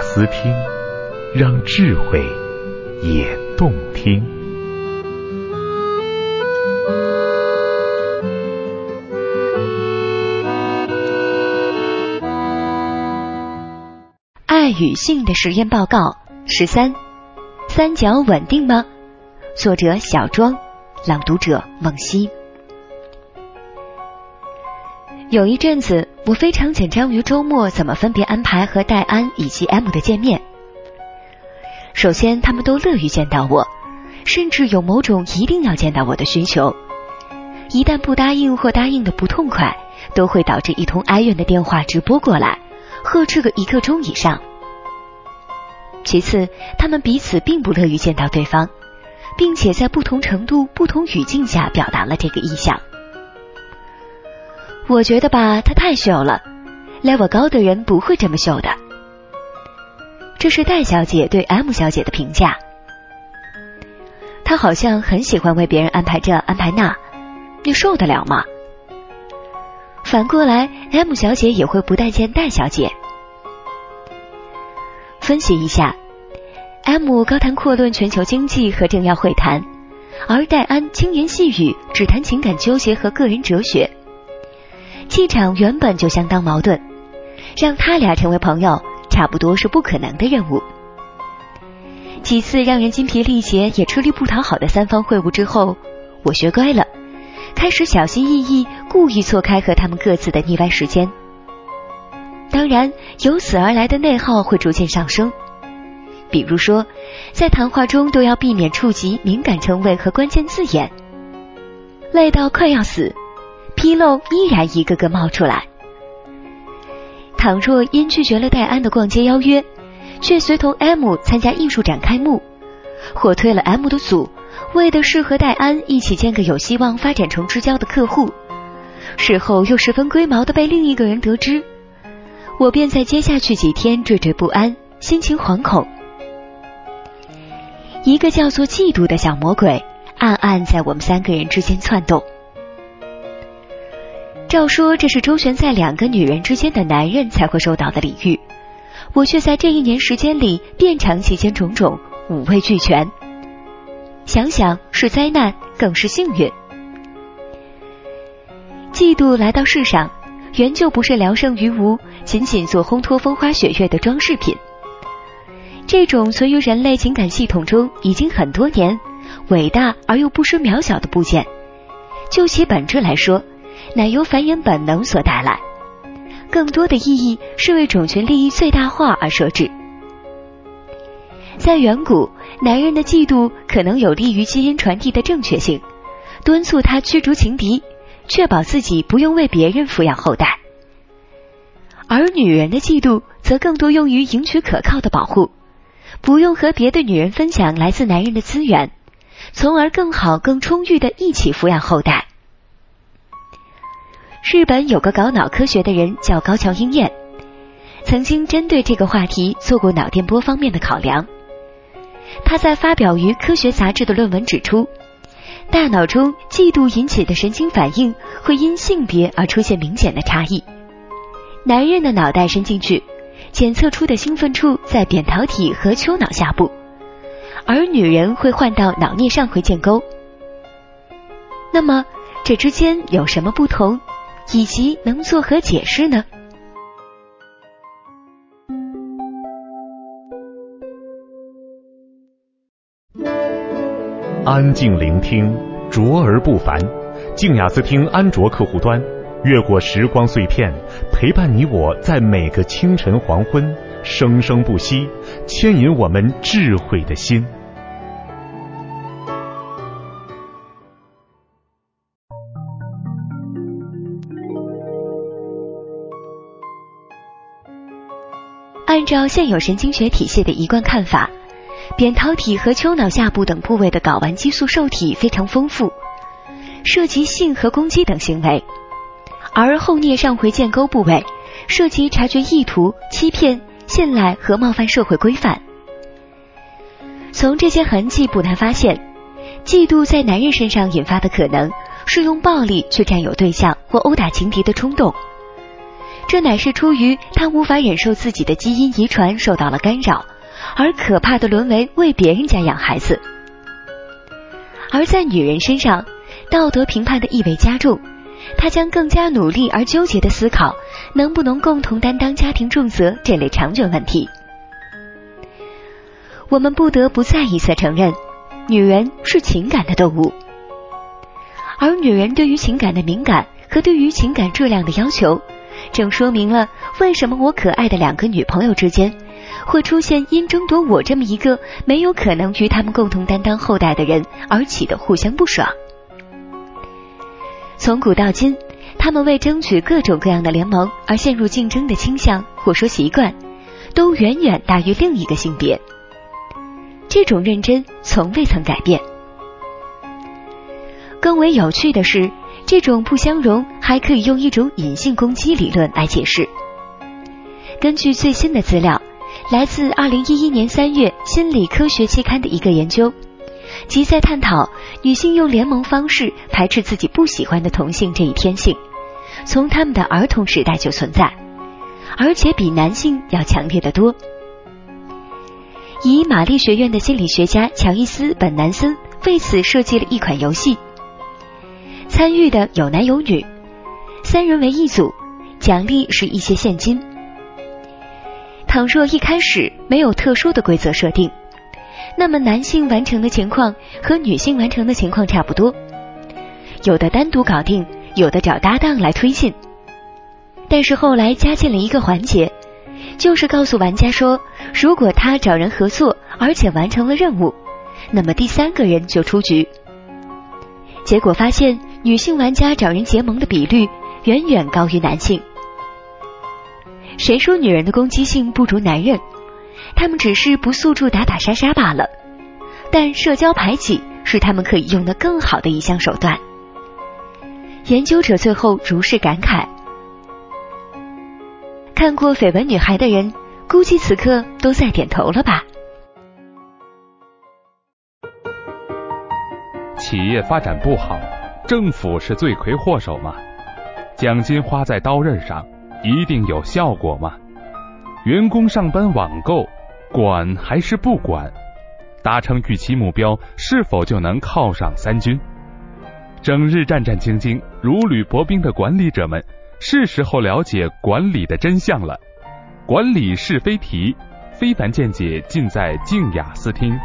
思听，让智慧也动听。爱与性的实验报告十三：三角稳定吗？作者小庄，朗读者梦溪。有一阵子，我非常紧张于周末怎么分别安排和戴安以及 M 的见面。首先，他们都乐于见到我，甚至有某种一定要见到我的需求。一旦不答应或答应的不痛快，都会导致一通哀怨的电话直播过来，呵斥个一刻钟以上。其次，他们彼此并不乐于见到对方，并且在不同程度、不同语境下表达了这个意向。我觉得吧，他太秀了，level 高的人不会这么秀的。这是戴小姐对 M 小姐的评价。她好像很喜欢为别人安排这安排那，你受得了吗？反过来，M 小姐也会不待见戴小姐。分析一下，M 高谈阔论全球经济和政要会谈，而戴安轻言细语，只谈情感纠结和个人哲学。气场原本就相当矛盾，让他俩成为朋友，差不多是不可能的任务。几次让人筋疲力竭也吃力不讨好的三方会晤之后，我学乖了，开始小心翼翼，故意错开和他们各自的腻歪时间。当然，由此而来的内耗会逐渐上升，比如说，在谈话中都要避免触及敏感称谓和关键字眼，累到快要死。纰漏依然一个个冒出来。倘若因拒绝了戴安的逛街邀约，却随同 M 参加艺术展开幕，或推了 M 的组，为的是和戴安一起见个有希望发展成知交的客户，事后又十分龟毛的被另一个人得知，我便在接下去几天惴惴不安，心情惶恐。一个叫做嫉妒的小魔鬼，暗暗在我们三个人之间窜动。照说这是周旋在两个女人之间的男人才会受到的礼遇，我却在这一年时间里遍尝其间种种，五味俱全。想想是灾难，更是幸运。嫉妒来到世上，原就不是聊胜于无，仅仅做烘托风花雪月的装饰品。这种存于人类情感系统中已经很多年，伟大而又不失渺小的部件，就其本质来说。乃由繁衍本能所带来，更多的意义是为种群利益最大化而设置。在远古，男人的嫉妒可能有利于基因传递的正确性，敦促他驱逐情敌，确保自己不用为别人抚养后代；而女人的嫉妒则更多用于赢取可靠的保护，不用和别的女人分享来自男人的资源，从而更好、更充裕的一起抚养后代。日本有个搞脑科学的人叫高桥英彦，曾经针对这个话题做过脑电波方面的考量。他在发表于科学杂志的论文指出，大脑中嫉妒引起的神经反应会因性别而出现明显的差异。男人的脑袋伸进去，检测出的兴奋处在扁桃体和丘脑下部，而女人会换到脑颞上回建沟。那么这之间有什么不同？以及能作何解释呢？安静聆听，卓而不凡。静雅思听安卓客户端，越过时光碎片，陪伴你我在每个清晨黄昏，生生不息，牵引我们智慧的心。按照现有神经学体系的一贯看法，扁桃体和丘脑下部等部位的睾丸激素受体非常丰富，涉及性和攻击等行为；而后颞上回建沟部位涉及察觉意图、欺骗、信赖和冒犯社会规范。从这些痕迹不难发现，嫉妒在男人身上引发的可能是用暴力去占有对象或殴打情敌的冲动。这乃是出于他无法忍受自己的基因遗传受到了干扰，而可怕的沦为为别人家养孩子。而在女人身上，道德评判的意味加重，她将更加努力而纠结的思考能不能共同担当家庭重责这类长久问题。我们不得不再一次承认，女人是情感的动物，而女人对于情感的敏感和对于情感质量的要求。正说明了为什么我可爱的两个女朋友之间会出现因争夺我这么一个没有可能与他们共同担当后代的人而起的互相不爽。从古到今，他们为争取各种各样的联盟而陷入竞争的倾向或说习惯，都远远大于另一个性别。这种认真从未曾改变。更为有趣的是。这种不相容还可以用一种隐性攻击理论来解释。根据最新的资料，来自二零一一年三月《心理科学期刊》的一个研究，即在探讨女性用联盟方式排斥自己不喜欢的同性这一天性，从他们的儿童时代就存在，而且比男性要强烈的多。以玛丽学院的心理学家乔伊斯·本南森为此设计了一款游戏。参与的有男有女，三人为一组，奖励是一些现金。倘若一开始没有特殊的规则设定，那么男性完成的情况和女性完成的情况差不多，有的单独搞定，有的找搭档来推进。但是后来加进了一个环节，就是告诉玩家说，如果他找人合作而且完成了任务，那么第三个人就出局。结果发现。女性玩家找人结盟的比率远远高于男性。谁说女人的攻击性不如男人？他们只是不诉诸打打杀杀罢了。但社交排挤是他们可以用的更好的一项手段。研究者最后如是感慨。看过《绯闻女孩》的人，估计此刻都在点头了吧？企业发展不好。政府是罪魁祸首吗？奖金花在刀刃上，一定有效果吗？员工上班网购，管还是不管？达成预期目标，是否就能犒赏三军？整日战战兢兢、如履薄冰的管理者们，是时候了解管理的真相了。管理是非题，非凡见解尽在静雅思听。